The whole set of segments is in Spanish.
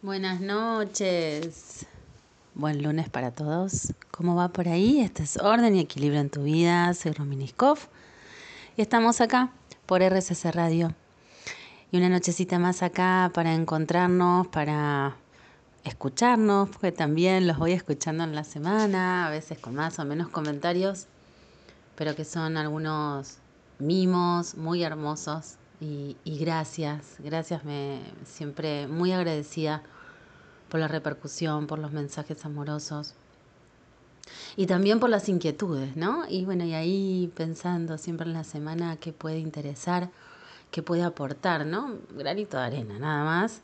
Buenas noches. Buen lunes para todos. ¿Cómo va por ahí? Este es Orden y Equilibrio en tu vida. Soy Rominiskov y estamos acá por RCC Radio. Y una nochecita más acá para encontrarnos, para escucharnos, porque también los voy escuchando en la semana, a veces con más o menos comentarios, pero que son algunos mimos muy hermosos y, gracias, gracias, me siempre muy agradecida por la repercusión, por los mensajes amorosos y también por las inquietudes, ¿no? Y bueno, y ahí pensando siempre en la semana qué puede interesar, qué puede aportar, ¿no? Granito de arena, nada más,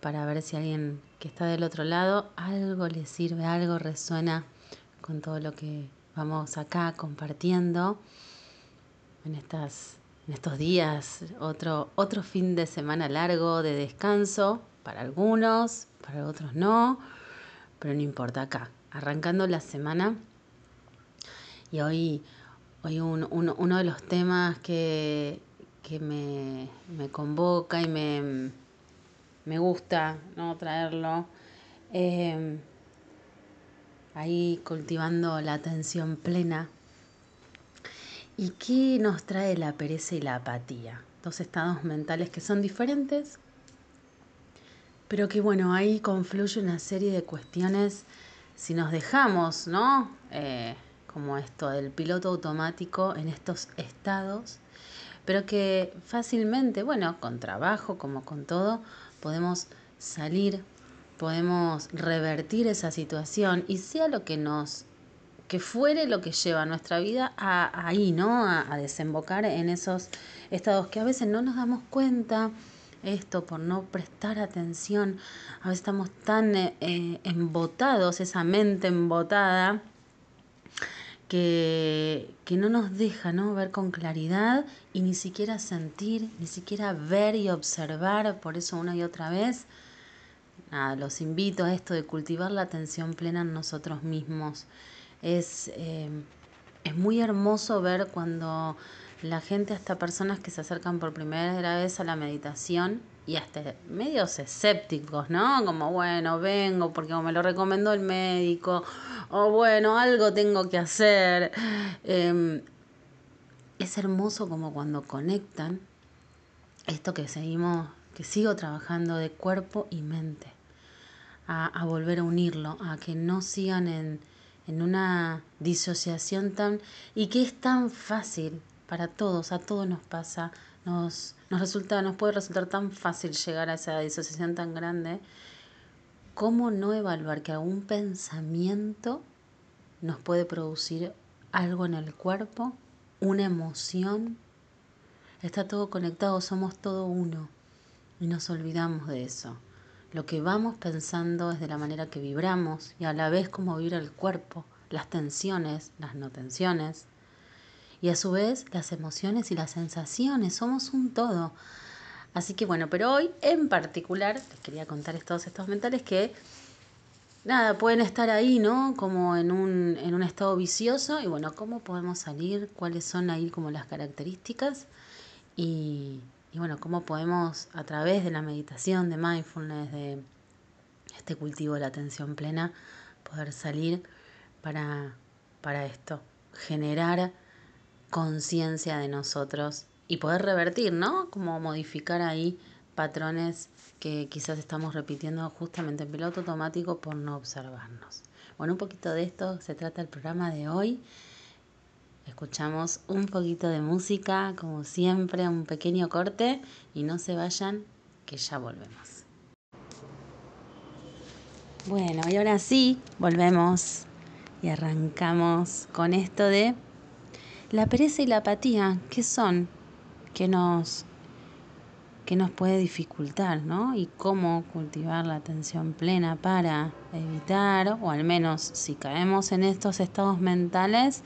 para ver si alguien que está del otro lado algo le sirve, algo resuena con todo lo que vamos acá compartiendo en estas en estos días, otro, otro fin de semana largo de descanso, para algunos, para otros no, pero no importa acá, arrancando la semana. Y hoy, hoy uno de los temas que, que me, convoca y me, me gusta ¿no? traerlo, eh, ahí cultivando la atención plena ¿Y qué nos trae la pereza y la apatía? Dos estados mentales que son diferentes, pero que bueno, ahí confluye una serie de cuestiones si nos dejamos, ¿no? Eh, como esto del piloto automático en estos estados, pero que fácilmente, bueno, con trabajo como con todo, podemos salir, podemos revertir esa situación y sea lo que nos que fuere lo que lleva nuestra vida a, ahí, ¿no? A, desembocar en esos estados que a veces no nos damos cuenta, esto por no prestar atención, a veces estamos tan eh, eh, embotados, esa mente embotada, que, que, no nos deja ¿no? ver con claridad y ni siquiera sentir, ni siquiera ver y observar, por eso una y otra vez. Nada, los invito a esto de cultivar la atención plena en nosotros mismos. Es, eh, es muy hermoso ver cuando la gente, hasta personas que se acercan por primera vez a la meditación y hasta medios escépticos, ¿no? Como, bueno, vengo porque me lo recomendó el médico, o bueno, algo tengo que hacer. Em, es hermoso como cuando conectan esto que seguimos, que sigo trabajando de cuerpo y mente, a volver a unirlo, a que no sigan en en una disociación tan y que es tan fácil para todos, a todos nos pasa, nos, nos resulta, nos puede resultar tan fácil llegar a esa disociación tan grande, ¿cómo no evaluar que algún pensamiento nos puede producir algo en el cuerpo, una emoción? Está todo conectado, somos todo uno y nos olvidamos de eso. Lo que vamos pensando es de la manera que vibramos y a la vez cómo vibra el cuerpo, las tensiones, las no tensiones. Y a su vez las emociones y las sensaciones, somos un todo. Así que bueno, pero hoy en particular les quería contar todos estos mentales que nada, pueden estar ahí, ¿no? Como en un, en un estado vicioso y bueno, ¿cómo podemos salir? ¿Cuáles son ahí como las características? Y, y bueno, cómo podemos a través de la meditación, de mindfulness, de este cultivo de la atención plena, poder salir para, para esto, generar conciencia de nosotros y poder revertir, ¿no? Como modificar ahí patrones que quizás estamos repitiendo justamente en piloto automático por no observarnos. Bueno, un poquito de esto se trata el programa de hoy. Escuchamos un poquito de música, como siempre, un pequeño corte y no se vayan, que ya volvemos. Bueno, y ahora sí, volvemos y arrancamos con esto de la pereza y la apatía, ¿qué son? ¿Qué nos que nos puede dificultar, ¿no? Y cómo cultivar la atención plena para evitar, o al menos si caemos en estos estados mentales,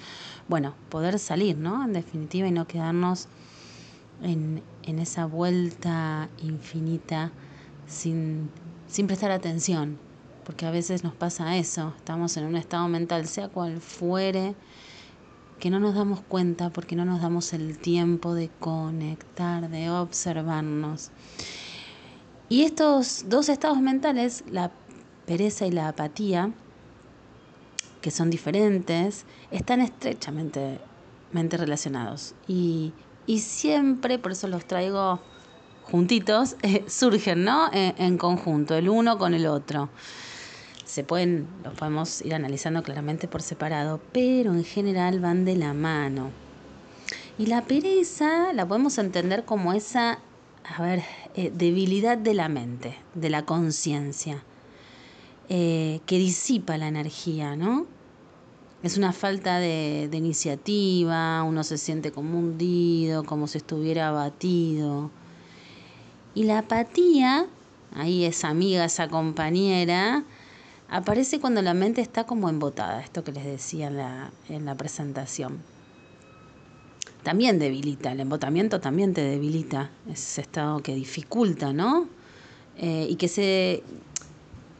bueno, poder salir, ¿no? En definitiva, y no quedarnos en, en esa vuelta infinita sin, sin prestar atención, porque a veces nos pasa eso, estamos en un estado mental, sea cual fuere, que no nos damos cuenta porque no nos damos el tiempo de conectar, de observarnos. Y estos dos estados mentales, la pereza y la apatía, que son diferentes, están estrechamente relacionados. Y, siempre, por eso los traigo juntitos, eh, surgen ¿no? Eh, en conjunto, el uno con el otro. Se pueden, los podemos ir analizando claramente por separado, pero en general van de la mano. Y la pereza la podemos entender como esa, a ver, eh, debilidad de la mente, de la conciencia. Eh, que disipa la energía, ¿no? Es una falta de, iniciativa, uno se siente como hundido, como si estuviera abatido. Y la apatía, ahí esa amiga, esa compañera, aparece cuando la mente está como embotada, esto que les decía en la, en la presentación. También debilita, el embotamiento también te debilita, ese estado que dificulta, ¿no? Eh, y que se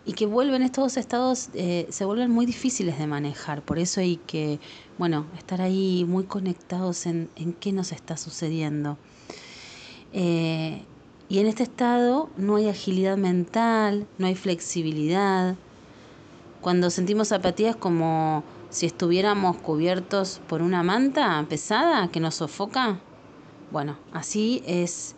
y que vuelven estos estados, eh, se vuelven muy difíciles de manejar. Por eso hay que, bueno, estar ahí muy conectados en, en qué nos está sucediendo. Eh, y en este estado no hay agilidad mental, no hay flexibilidad. Cuando sentimos apatía es como si estuviéramos cubiertos por una manta pesada que nos sofoca. Bueno, así es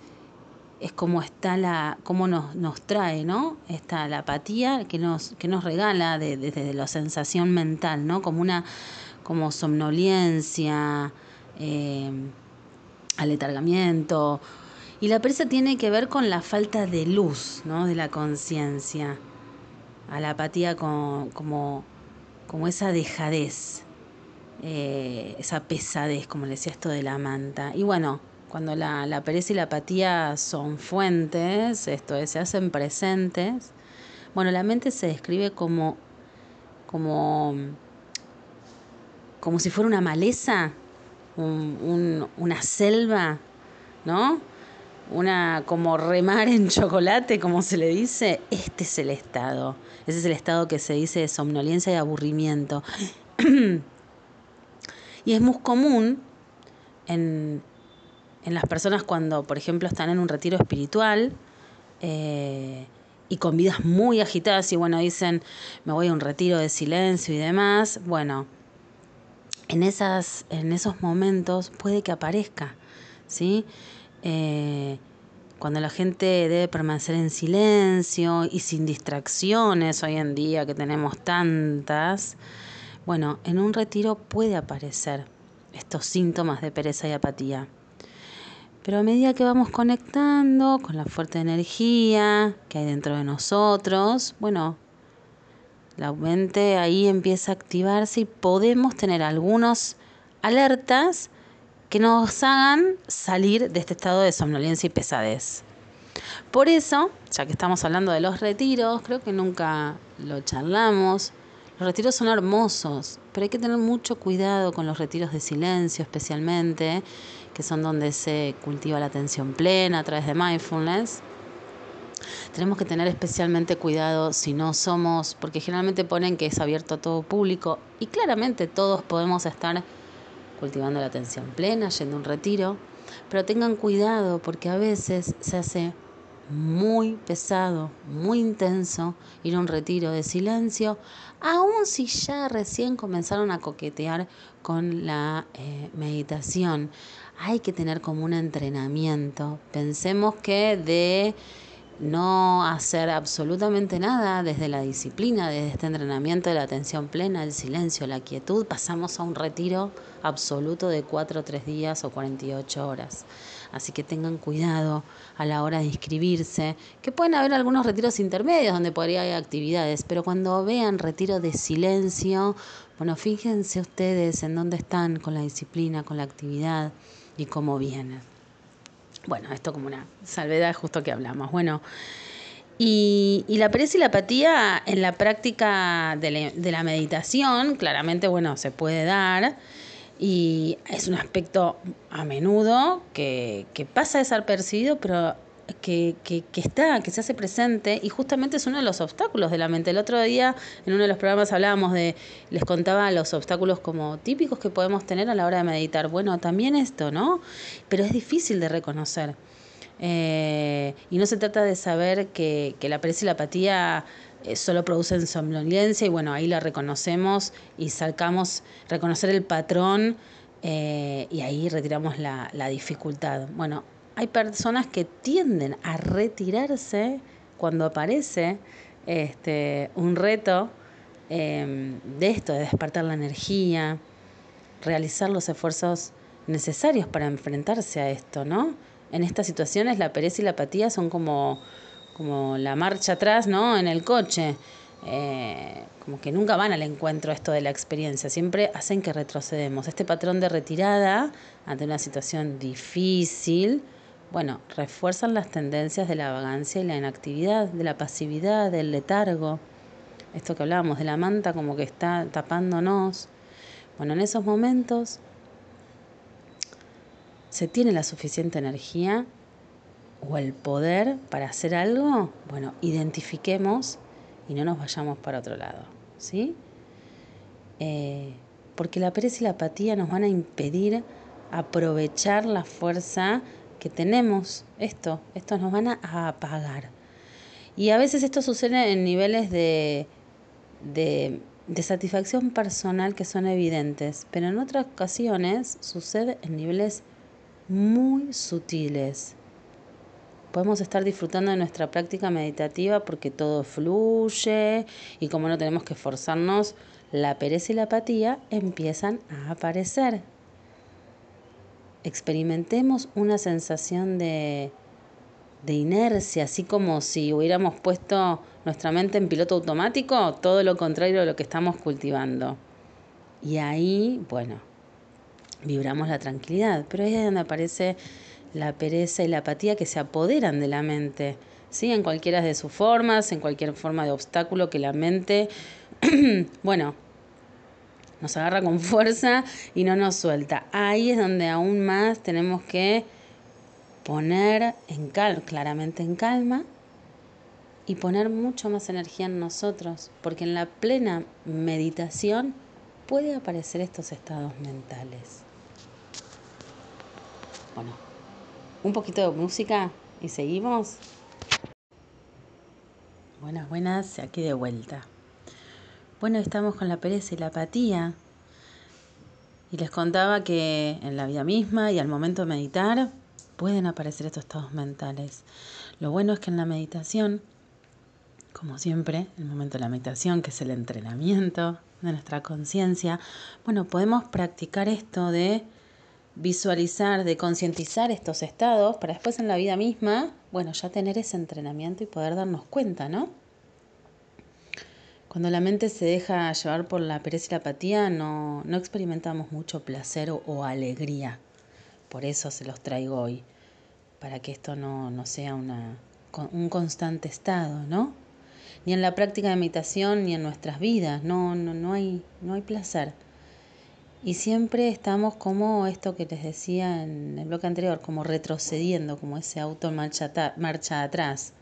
es como está la, cómo nos, nos trae, ¿no? Está la apatía que nos, que nos regala desde la sensación mental, ¿no? Como una, como somnolencia, eh, aletargamiento. Y la pereza tiene que ver con la falta de luz, ¿no? De la conciencia. A la apatía como, como, como esa dejadez, eh, esa pesadez, como le decía esto de la manta. Y bueno, cuando la, la, pereza y la apatía son fuentes, esto es, se hacen presentes, bueno, la mente se describe como, como, como si fuera una maleza, una selva, ¿no? Una como remar en chocolate, como se le dice, este es el estado. Ese es el estado que se dice de somnolencia y aburrimiento. y es muy común en, en las personas cuando, por ejemplo, están en un retiro espiritual eh, y con vidas muy agitadas y bueno, dicen, me voy a un retiro de silencio y demás, bueno, en, esas, en esos momentos puede que aparezca, ¿sí? Eh, cuando la gente debe permanecer en silencio y sin distracciones hoy en día que tenemos tantas, bueno, en un retiro puede aparecer estos síntomas de pereza y apatía. Pero a medida que vamos conectando con la fuerte energía que hay dentro de nosotros, bueno, la mente ahí empieza a activarse y podemos tener algunos alertas que nos hagan salir de este estado de somnolencia y pesadez. Por eso, ya que estamos hablando de los retiros, creo que nunca lo charlamos, los retiros son hermosos, pero hay que tener mucho cuidado con los retiros de silencio especialmente, que son donde se cultiva la atención plena a través de mindfulness. Tenemos que tener especialmente cuidado si no somos, porque generalmente ponen que es abierto a todo público y claramente todos podemos estar cultivando la atención plena, yendo a un retiro, pero tengan cuidado porque a veces se hace muy pesado, muy intenso, ir a un retiro de silencio, aun si ya recién comenzaron a coquetear con la eh, meditación. Hay que tener como un entrenamiento. Pensemos que de no hacer absolutamente nada desde la disciplina, desde este entrenamiento de la atención plena, el silencio, la quietud, pasamos a un retiro absoluto de 4 o 3 días o 48 horas. Así que tengan cuidado a la hora de inscribirse, que pueden haber algunos retiros intermedios donde podría haber actividades, pero cuando vean retiro de silencio, bueno, fíjense ustedes en dónde están con la disciplina, con la actividad y cómo vienen. Bueno, esto como una salvedad justo que hablamos. Bueno, y, la pereza y la apatía en la práctica de, de la meditación, claramente, bueno, se puede dar. Y es un aspecto a menudo que, que pasa desapercibido, pero que, que, que, está, que se hace presente y justamente es uno de los obstáculos de la mente. El otro día en uno de los programas hablábamos de, les contaba los obstáculos como típicos que podemos tener a la hora de meditar. Bueno, también esto, ¿no? Pero es difícil de reconocer. Eh, y no se trata de saber que, que la pereza y la apatía eh, solo producen somnolencia y bueno, ahí la reconocemos y sacamos, reconocer el patrón eh, y ahí retiramos la, la dificultad. Bueno, hay personas que tienden a retirarse cuando aparece este, un reto em, de esto, de despertar la energía, realizar los esfuerzos necesarios para enfrentarse a esto, ¿no? En estas situaciones la pereza y la apatía son como como la marcha atrás, ¿no? En el coche. Eh, como que nunca van al encuentro esto de la experiencia, siempre hacen que retrocedemos. Este patrón de retirada ante una situación difícil, bueno, refuerzan las tendencias de la vagancia y la inactividad, de la pasividad, del letargo. Esto que hablábamos de la manta como que está tapándonos. Bueno, en esos momentos se tiene la suficiente energía o el poder para hacer algo, bueno, identifiquemos y no nos vayamos para otro lado, ¿sí? Eh, porque la pereza y la apatía nos van a impedir aprovechar la fuerza que tenemos. Esto, esto nos van a apagar. Y a veces esto sucede en niveles de, de, de satisfacción personal que son evidentes, pero en otras ocasiones sucede en niveles muy sutiles podemos estar disfrutando de nuestra práctica meditativa porque todo fluye y como no tenemos que esforzarnos, la pereza y la apatía empiezan a aparecer. Experimentemos una sensación de, de inercia, así como si hubiéramos puesto nuestra mente en piloto automático, todo lo contrario de lo que estamos cultivando. Y ahí, bueno, vibramos la tranquilidad, pero ahí es donde aparece la pereza y la apatía que se apoderan de la mente, ¿sí? en cualquiera de sus formas, en cualquier forma de obstáculo que la mente, bueno, nos agarra con fuerza y no nos suelta. Ahí es donde aún más tenemos que poner en calma, claramente en calma, y poner mucho más energía en nosotros, porque en la plena meditación puede aparecer estos estados mentales. Bueno, un poquito de música y seguimos. Buenas, buenas, aquí de vuelta. Bueno, estamos con la pereza y la apatía. Y les contaba que en la vida misma y al momento de meditar pueden aparecer estos estados mentales. Lo bueno es que en la meditación, como siempre, el momento de la meditación, que es el entrenamiento de nuestra conciencia, bueno, podemos practicar esto de visualizar, de concientizar estos estados para después en la vida misma, bueno, ya tener ese entrenamiento y poder darnos cuenta, ¿no? Cuando la mente se deja llevar por la pereza y la apatía, no, no experimentamos mucho placer o, alegría. Por eso se los traigo hoy, para que esto no, no sea una, un constante estado, ¿no? Ni en la práctica de meditación, ni en nuestras vidas, no, no, no, hay, no hay placer. Y siempre estamos como esto que les decía en el bloque anterior, como retrocediendo, como ese auto marcha atrás.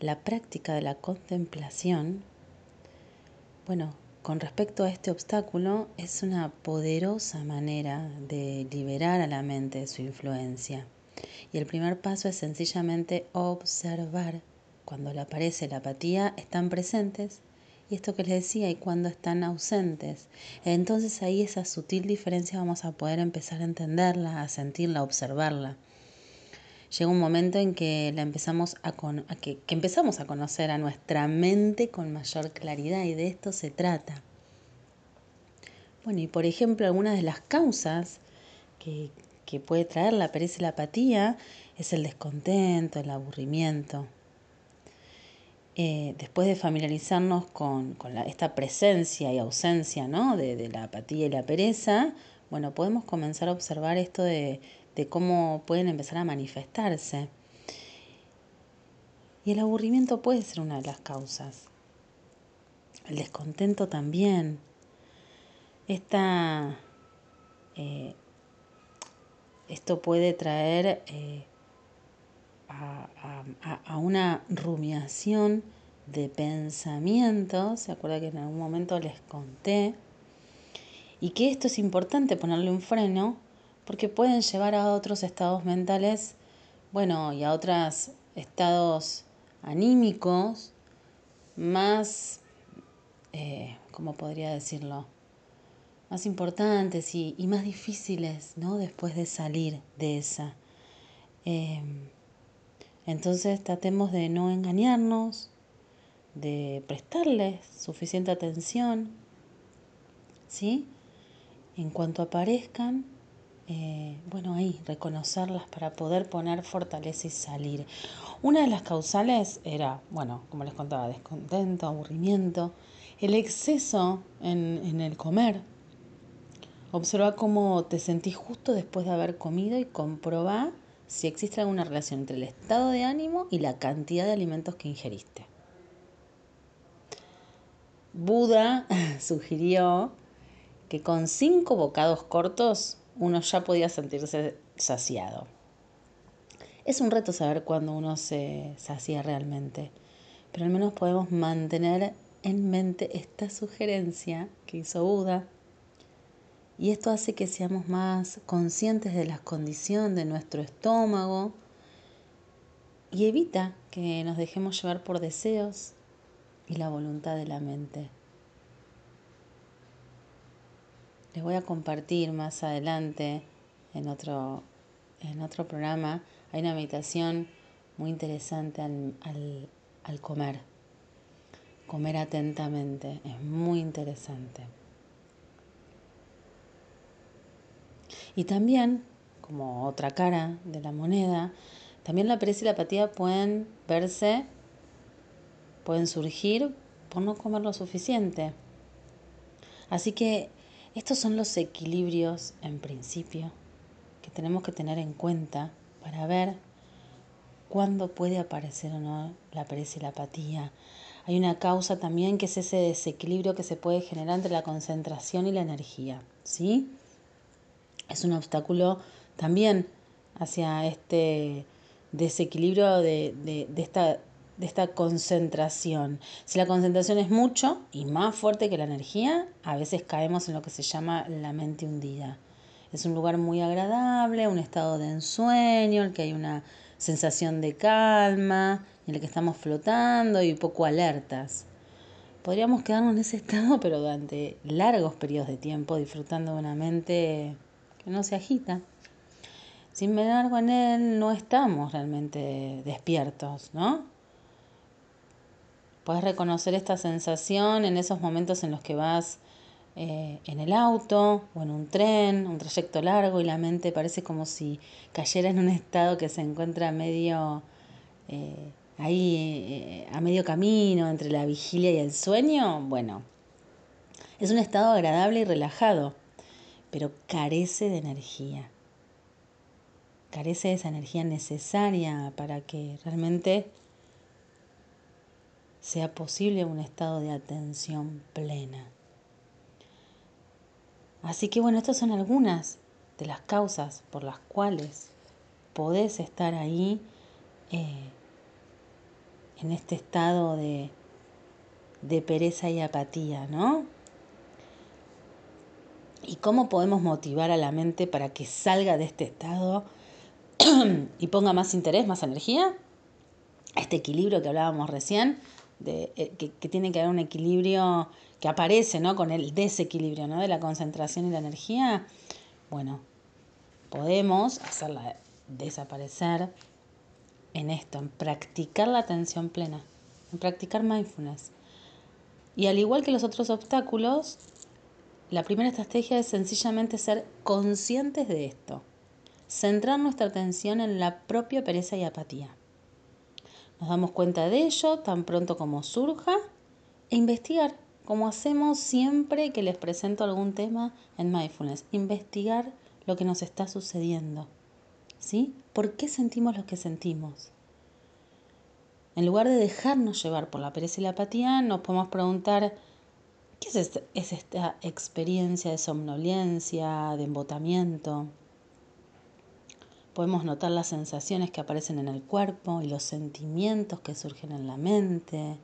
La práctica de la contemplación, bueno, con respecto a este obstáculo, es una poderosa manera de liberar a la mente de su influencia. Y el primer paso es sencillamente observar. Cuando le aparece la apatía, están presentes y esto que les decía, y cuando están ausentes. Entonces ahí esa sutil diferencia vamos a poder empezar a entenderla, a sentirla, a observarla. Llega un momento en que la empezamos a, que, empezamos a conocer a nuestra mente con mayor claridad y de esto se trata. Bueno, y por ejemplo, algunas de las causas que, que puede traer la pereza y la apatía es el descontento, el aburrimiento, eh, después de familiarizarnos con, esta presencia y ausencia ¿no? de, la apatía y la pereza, bueno, podemos comenzar a observar esto de, de cómo pueden empezar a manifestarse. Y el aburrimiento puede ser una de las causas. El descontento también. Esta, eh, esto puede traer eh, a, una rumiación de pensamientos, se acuerda que en algún momento les conté, y que esto es importante ponerle un freno porque pueden llevar a otros estados mentales bueno, y a otros estados anímicos más, eh, ¿cómo podría decirlo? Más importantes y, más difíciles, ¿no? Después de salir de esa. Em, entonces tratemos de no engañarnos, de prestarles suficiente atención, ¿sí? En cuanto aparezcan, eh, bueno, ahí, reconocerlas para poder poner fortaleza y salir. Una de las causales era, bueno, como les contaba, descontento, aburrimiento, el exceso en, en el comer. Observa cómo te sentís justo después de haber comido y comprobar si existe alguna relación entre el estado de ánimo y la cantidad de alimentos que ingeriste. Buda sugirió que con cinco bocados cortos uno ya podía sentirse saciado. Es un reto saber cuándo uno se sacia realmente, pero al menos podemos mantener en mente esta sugerencia que hizo Buda y esto hace que seamos más conscientes de la condición de nuestro estómago y evita que nos dejemos llevar por deseos y la voluntad de la mente. Les voy a compartir más adelante en otro, en otro programa. Hay una meditación muy interesante al, al comer. Comer atentamente. Es muy interesante. Y también, como otra cara de la moneda, también la pereza y la apatía pueden verse, pueden surgir por no comer lo suficiente. Así que estos son los equilibrios en principio que tenemos que tener en cuenta para ver cuándo puede aparecer o no la pereza y la apatía. Hay una causa también que es ese desequilibrio que se puede generar entre la concentración y la energía, ¿sí? es un obstáculo también hacia este desequilibrio de, esta, de esta concentración. Si la concentración es mucho y más fuerte que la energía, a veces caemos en lo que se llama la mente hundida. Es un lugar muy agradable, un estado de ensueño, en el que hay una sensación de calma, en el que estamos flotando y poco alertas. Podríamos quedarnos en ese estado, pero durante largos periodos de tiempo, disfrutando de una mente que no se agita. Sin embargo, en él no estamos realmente despiertos, ¿no? Puedes reconocer esta sensación en esos momentos en los que vas eh, en el auto o en un tren, un trayecto largo y la mente parece como si cayera en un estado que se encuentra medio eh, ahí eh, a medio camino entre la vigilia y el sueño. Bueno, es un estado agradable y relajado pero carece de energía. Carece de esa energía necesaria para que realmente sea posible un estado de atención plena. Así que bueno, estas son algunas de las causas por las cuales podés estar ahí eh, en este estado de, de pereza y apatía, ¿no? ¿Y cómo podemos motivar a la mente para que salga de este estado y ponga más interés, más energía? Este equilibrio que hablábamos recién, eh, que, tiene que haber un equilibrio que aparece ¿no? con el desequilibrio ¿no? de la concentración y la energía. Bueno, podemos hacerla desaparecer en esto, en practicar la atención plena, en practicar mindfulness. Y al igual que los otros obstáculos, la primera estrategia es sencillamente ser conscientes de esto, centrar nuestra atención en la propia pereza y apatía. Nos damos cuenta de ello tan pronto como surja e investigar, como hacemos siempre que les presento algún tema en mindfulness, investigar lo que nos está sucediendo. ¿Sí? ¿Por qué sentimos lo que sentimos? En lugar de dejarnos llevar por la pereza y la apatía, nos podemos preguntar, ¿Qué es, este, es esta experiencia de somnolencia, de embotamiento? Podemos notar las sensaciones que aparecen en el cuerpo y los sentimientos que surgen en la mente.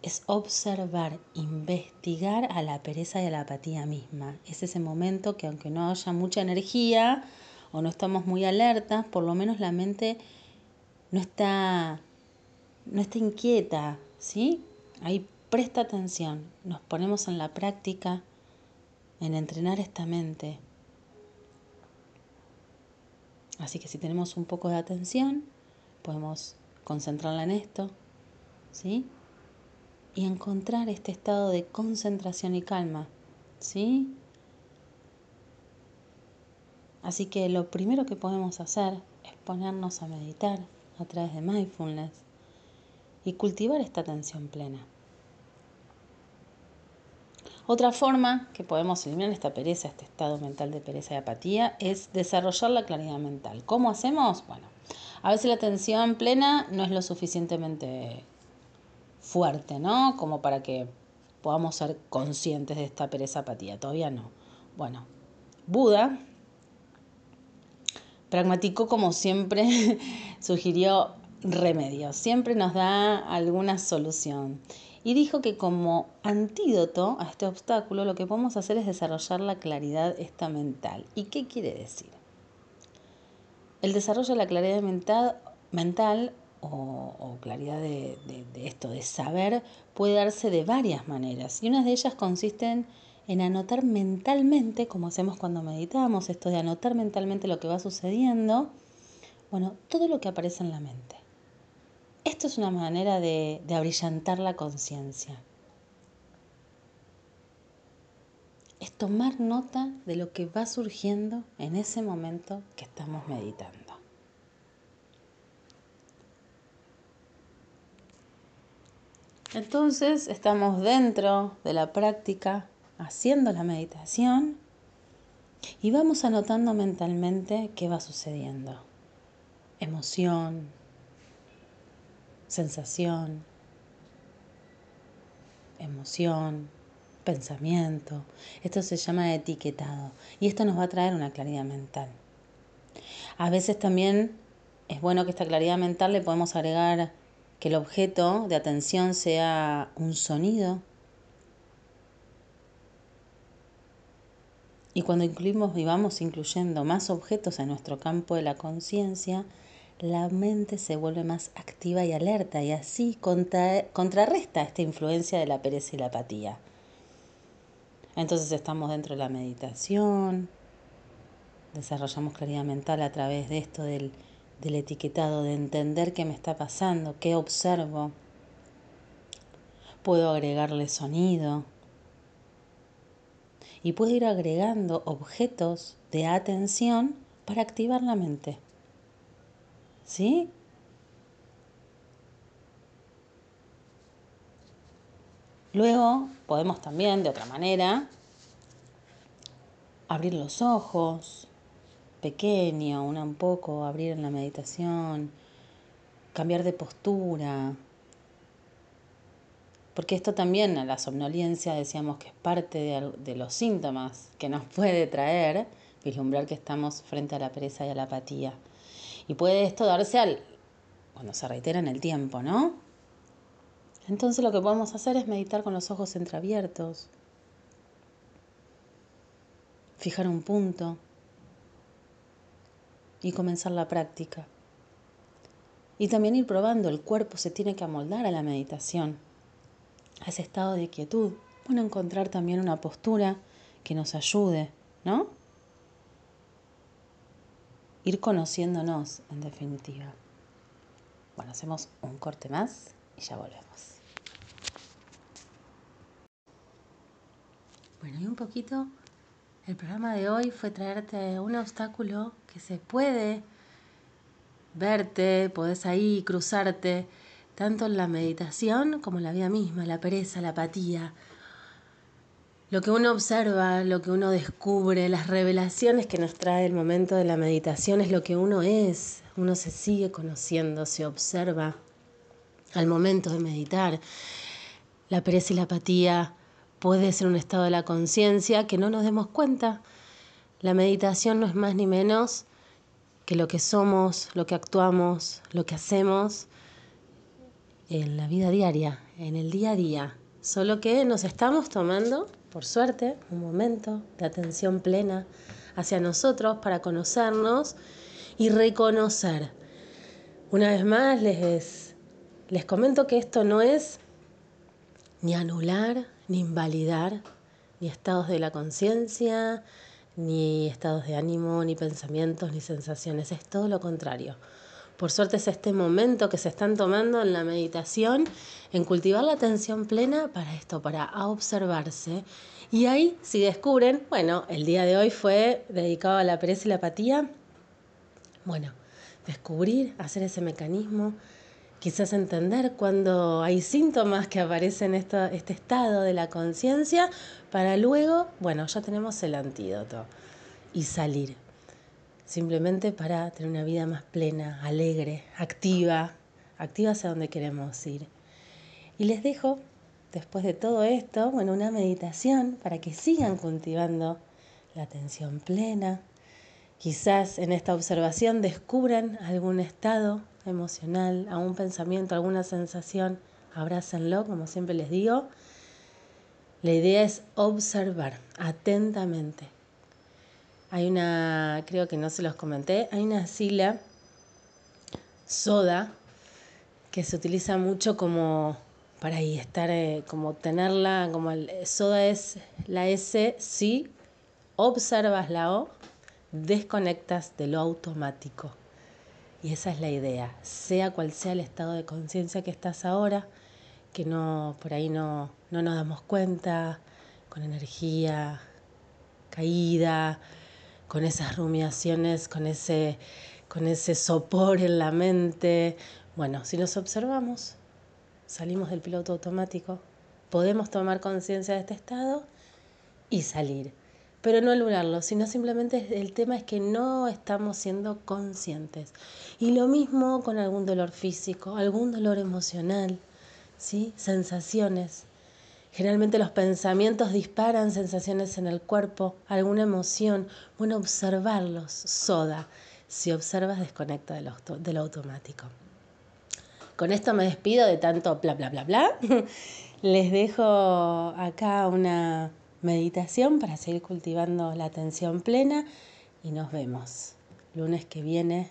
Es observar, investigar a la pereza y a la apatía misma. Es ese momento que aunque no haya mucha energía o no estamos muy alertas, por lo menos la mente no está, no está inquieta, ¿sí? Ahí presta atención, nos ponemos en la práctica, en entrenar esta mente. Así que si tenemos un poco de atención, podemos concentrarla en esto, ¿sí? Y encontrar este estado de concentración y calma, ¿sí? Así que lo primero que podemos hacer es ponernos a meditar a través de mindfulness y cultivar esta atención plena. Otra forma que podemos eliminar esta pereza, este estado mental de pereza y apatía, es desarrollar la claridad mental. ¿Cómo hacemos? Bueno, a veces la atención plena no es lo suficientemente fuerte, ¿no? Como para que podamos ser conscientes de esta pereza apatía. Todavía no. Bueno, Buda, pragmático como siempre, sugirió remedios. Siempre nos da alguna solución. Y dijo que como antídoto a este obstáculo lo que podemos hacer es desarrollar la claridad esta mental. ¿Y qué quiere decir? El desarrollo de la claridad mental, mental o, claridad de, de, esto, de saber, puede darse de varias maneras. Y una de ellas consiste en anotar mentalmente, como hacemos cuando meditamos, esto de anotar mentalmente lo que va sucediendo, bueno, todo lo que aparece en la mente. Esto es una manera de, de abrillantar la conciencia. Es tomar nota de lo que va surgiendo en ese momento que estamos meditando. Entonces estamos dentro de la práctica, haciendo la meditación y vamos anotando mentalmente qué va sucediendo. Emoción, sensación, emoción, pensamiento. Esto se llama etiquetado y esto nos va a traer una claridad mental. A veces también es bueno que esta claridad mental le podemos agregar que el objeto de atención sea un sonido. Y cuando incluimos y vamos incluyendo más objetos en nuestro campo de la conciencia, la mente se vuelve más activa y alerta y así contrarresta esta influencia de la pereza y la apatía. Entonces estamos dentro de la meditación, desarrollamos claridad mental a través de esto del, etiquetado, de entender qué me está pasando, qué observo. Puedo agregarle sonido y puedo ir agregando objetos de atención para activar la mente. ¿Sí? Luego podemos también, de otra manera, abrir los ojos, pequeño, una un poco, abrir en la meditación, cambiar de postura. Porque esto también, la somnolencia, decíamos que es parte de, de los síntomas que nos puede traer, vislumbrar que estamos frente a la pereza y a la apatía. Y puede esto darse al, cuando se reitera en el tiempo, ¿no? Entonces lo que podemos hacer es meditar con los ojos entreabiertos, fijar un punto y comenzar la práctica. Y también ir probando, el cuerpo se tiene que amoldar a la meditación, a ese estado de quietud. Bueno, encontrar también una postura que nos ayude, ¿no? Ir conociéndonos en definitiva. Bueno, hacemos un corte más y ya volvemos. Bueno, y un poquito, el programa de hoy fue traerte un obstáculo que se puede verte, podés ahí cruzarte, tanto en la meditación como en la vida misma, la pereza, la apatía, lo que uno observa, lo que uno descubre, las revelaciones que nos trae el momento de la meditación es lo que uno es. Uno se sigue conociendo, se observa al momento de meditar. La pereza y la apatía puede ser un estado de la conciencia que no nos demos cuenta. La meditación no es más ni menos que lo que somos, lo que actuamos, lo que hacemos en la vida diaria, en el día a día. Solo que nos estamos tomando por suerte, un momento de atención plena hacia nosotros para conocernos y reconocer. Una vez más les, les comento que esto no es ni anular, ni invalidar, ni estados de la conciencia, ni estados de ánimo, ni pensamientos, ni sensaciones. Es todo lo contrario. Por suerte es este momento que se están tomando en la meditación, en cultivar la atención plena para esto, para observarse. Y ahí, si descubren, bueno, el día de hoy fue dedicado a la pereza y la apatía, bueno, descubrir, hacer ese mecanismo, quizás entender cuando hay síntomas que aparecen en este estado de la conciencia, para luego, bueno, ya tenemos el antídoto y salir simplemente para tener una vida más plena, alegre, activa, activa hacia donde queremos ir. Y les dejo, después de todo esto, bueno, una meditación para que sigan cultivando la atención plena. Quizás en esta observación descubran algún estado emocional, algún pensamiento, alguna sensación. Abrácenlo, como siempre les digo. La idea es observar atentamente hay una, creo que no se los comenté, hay una sigla soda que se utiliza mucho como para ahí estar, eh, como tenerla, como el soda es la S, si observas la O, desconectas de lo automático. Y esa es la idea, sea cual sea el estado de conciencia que estás ahora, que no, por ahí no, no nos damos cuenta, con energía caída, con esas rumiaciones, con ese, con ese sopor en la mente. Bueno, si nos observamos, salimos del piloto automático, podemos tomar conciencia de este estado y salir. Pero no anularlo, sino simplemente el tema es que no estamos siendo conscientes. Y lo mismo con algún dolor físico, algún dolor emocional, ¿sí? sensaciones. Generalmente los pensamientos disparan sensaciones en el cuerpo, alguna emoción. Bueno, observarlos, soda. Si observas, desconecta del, del automático. Con esto me despido de tanto bla, bla, bla, bla. Les dejo acá una meditación para seguir cultivando la atención plena y nos vemos lunes que viene,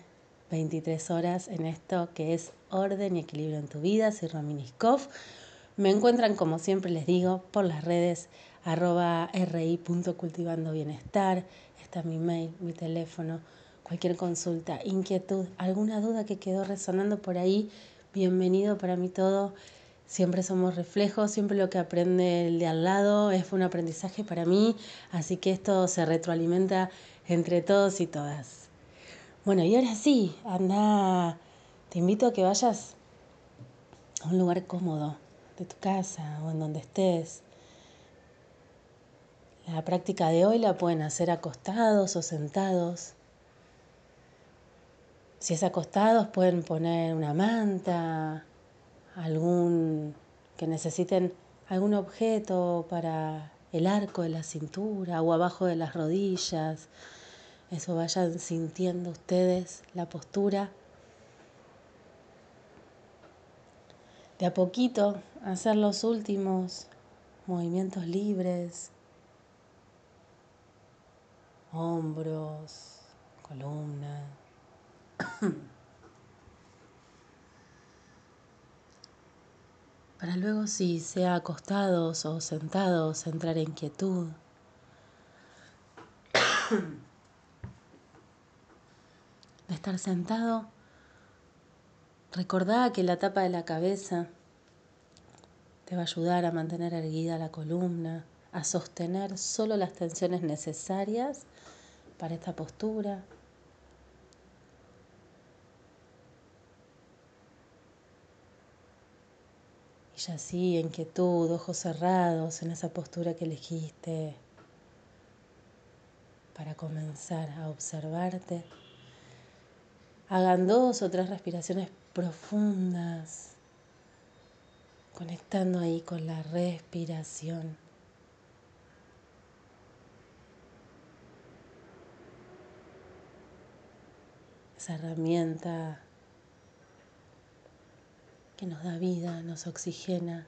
23 horas, en esto que es orden y equilibrio en tu vida. Soy Rominiskov. Me encuentran, como siempre les digo, por las redes arroba ri.cultivandobienestar. Está mi mail, mi teléfono, cualquier consulta, inquietud, alguna duda que quedó resonando por ahí. Bienvenido para mí todo. Siempre somos reflejos, siempre lo que aprende el de al lado es un aprendizaje para mí, así que esto se retroalimenta entre todos y todas. Bueno, y ahora sí, anda, te invito a que vayas a un lugar cómodo, de tu casa o en donde estés. La práctica de hoy la pueden hacer acostados o sentados. Si es acostados pueden poner una manta, algún que necesiten algún objeto para el arco de la cintura o abajo de las rodillas. Eso vayan sintiendo ustedes la postura de a poquito hacer los últimos movimientos libres, hombros, columna. Para luego, si sea acostados o sentados, entrar en quietud. De estar sentado, Recordá que la tapa de la cabeza te va a ayudar a mantener erguida la columna, a sostener solo las tensiones necesarias para esta postura. Y ya así, en quietud, ojos cerrados, en esa postura que elegiste para comenzar a observarte. Hagan dos o tres respiraciones profundas, conectando ahí con la respiración. Esa herramienta que nos da vida, nos oxigena.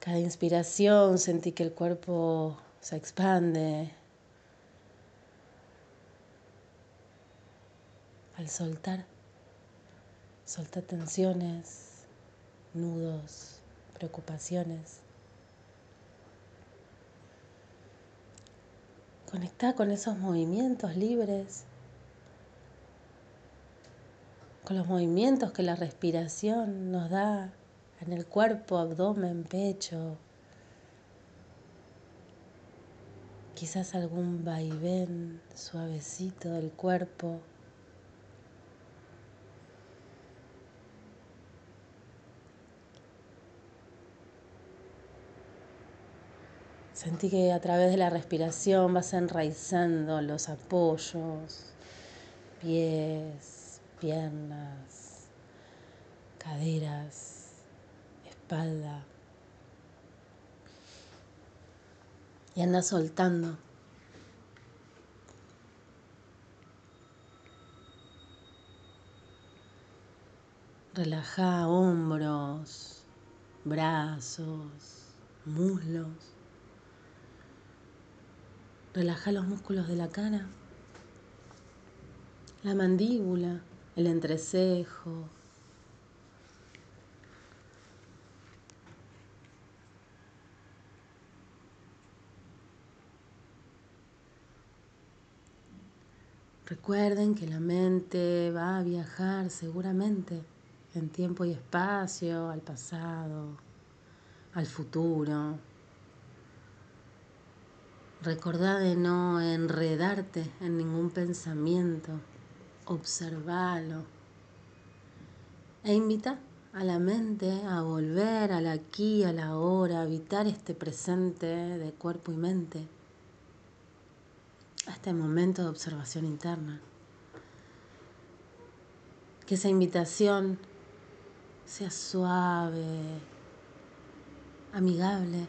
Cada inspiración sentí que el cuerpo se expande. Al soltar Soltar tensiones, nudos, preocupaciones. Conecta con esos movimientos libres, con los movimientos que la respiración nos da en el cuerpo, abdomen, pecho. Quizás algún vaivén suavecito del cuerpo. Sentí que a través de la respiración vas enraizando los apoyos, pies, piernas, caderas, espalda. Y andas soltando. Relaja hombros, brazos, muslos. Relaja los músculos de la cara, la mandíbula, el entrecejo. Recuerden que la mente va a viajar seguramente en tiempo y espacio, al pasado, al futuro. Recordá de no enredarte en ningún pensamiento, observalo e invita a la mente a volver al aquí, a la hora, a habitar este presente de cuerpo y mente, a este momento de observación interna. Que esa invitación sea suave, amigable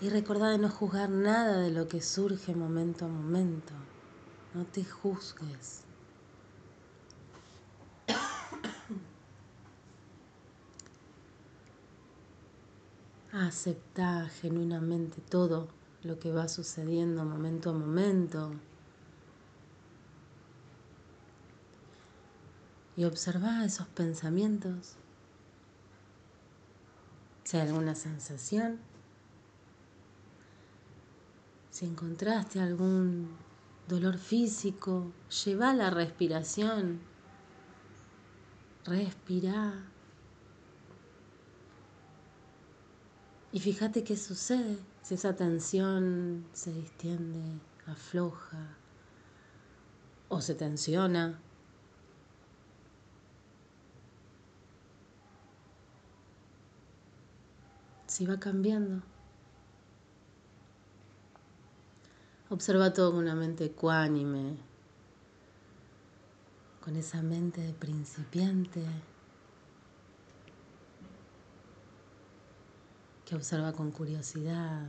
Y recordá de no juzgar nada de lo que surge momento a momento. No te juzgues. Acepta genuinamente todo lo que va sucediendo momento a momento. Y observa esos pensamientos. Si hay alguna sensación, si encontraste algún dolor físico, lleva la respiración. Respira. Y fíjate qué sucede si esa tensión se distiende, afloja o se tensiona. Si va cambiando. Observa todo con una mente ecuánime, con esa mente de principiante que observa con curiosidad.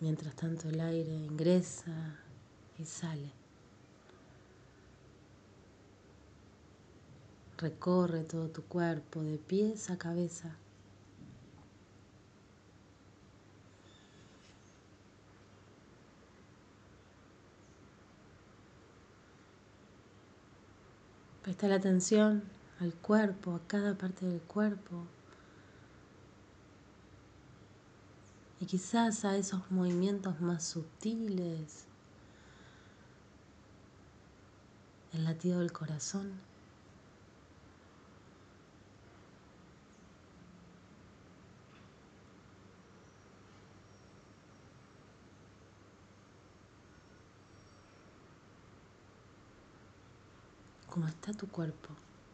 Mientras tanto el aire ingresa y sale. Recorre todo tu cuerpo de pies a cabeza. Presta la atención al cuerpo, a cada parte del cuerpo. Y quizás a esos movimientos más sutiles, el latido del corazón. ¿Cómo está tu cuerpo?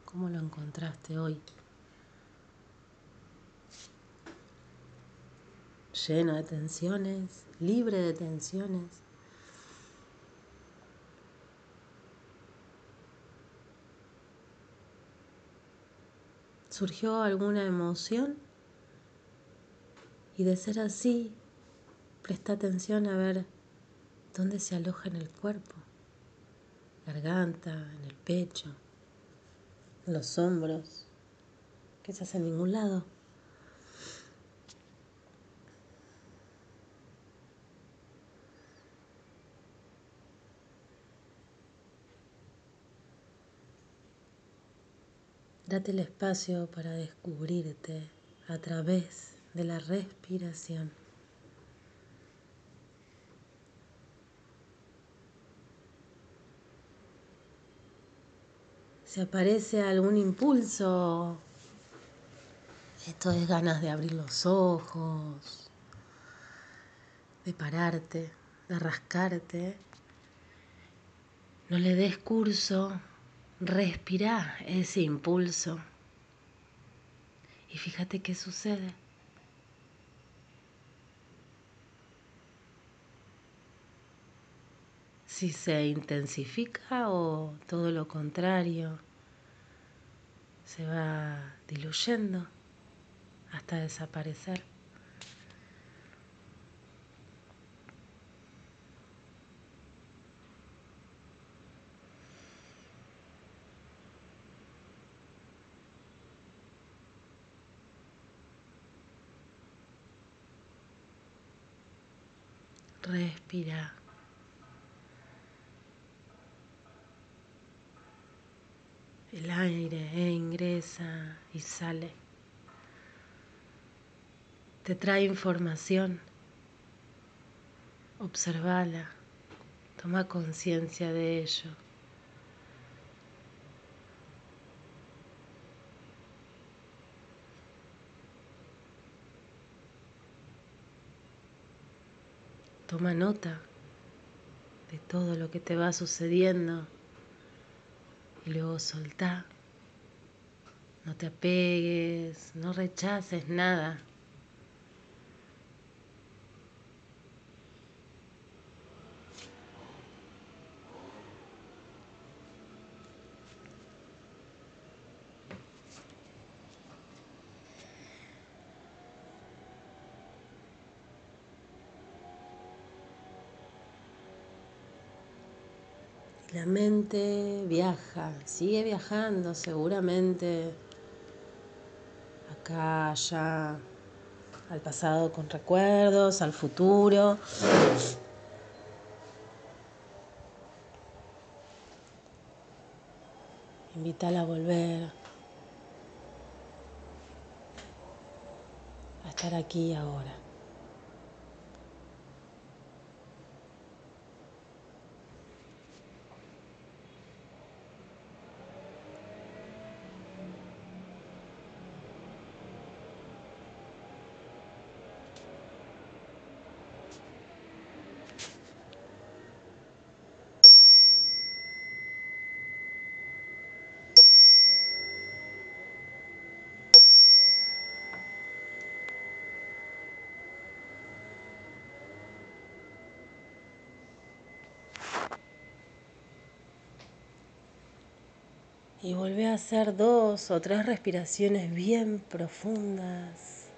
¿Cómo lo encontraste hoy? Lleno de tensiones, libre de tensiones. ¿Surgió alguna emoción? Y de ser así, presta atención a ver dónde se aloja en el cuerpo garganta, en el pecho, en los hombros, que estás en ningún lado. Date el espacio para descubrirte a través de la respiración. Si aparece algún impulso, esto es ganas de abrir los ojos, de pararte, de rascarte, no le des curso Respira ese impulso. Y fíjate qué sucede. Si se intensifica o todo lo contrario, se va diluyendo hasta desaparecer. Respira. El aire ingresa y sale. Te trae información. Observala. Toma conciencia de ello. Toma nota de todo lo que te va sucediendo y luego soltá. No te apegues, no rechaces nada. La viaja, sigue viajando seguramente acá, allá, al pasado con recuerdos, al futuro. Invítala a volver a estar aquí ahora. Y vuelve a hacer dos o tres respiraciones bien profundas.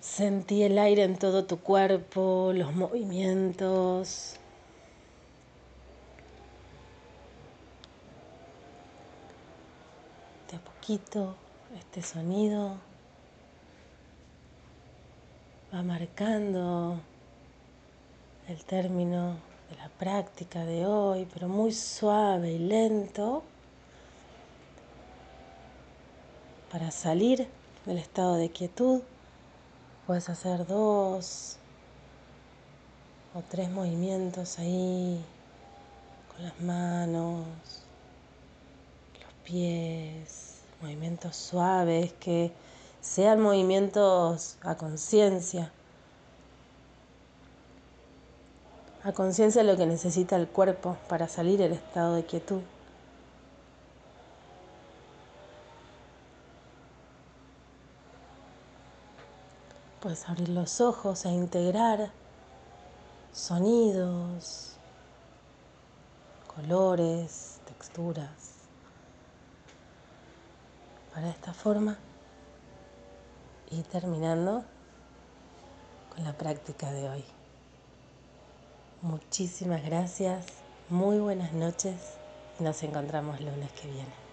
Sentí el aire en todo tu cuerpo, los movimientos. De a poquito este sonido va marcando el término la práctica de hoy, pero muy suave y lento, para salir del estado de quietud. Puedes hacer dos o tres movimientos ahí con las manos, los pies, movimientos suaves que sean movimientos a conciencia. A conciencia de lo que necesita el cuerpo para salir del estado de quietud. Puedes abrir los ojos e integrar sonidos, colores, texturas. Para esta forma y terminando con la práctica de hoy. Muchísimas gracias, muy buenas noches y nos encontramos lunes que viene.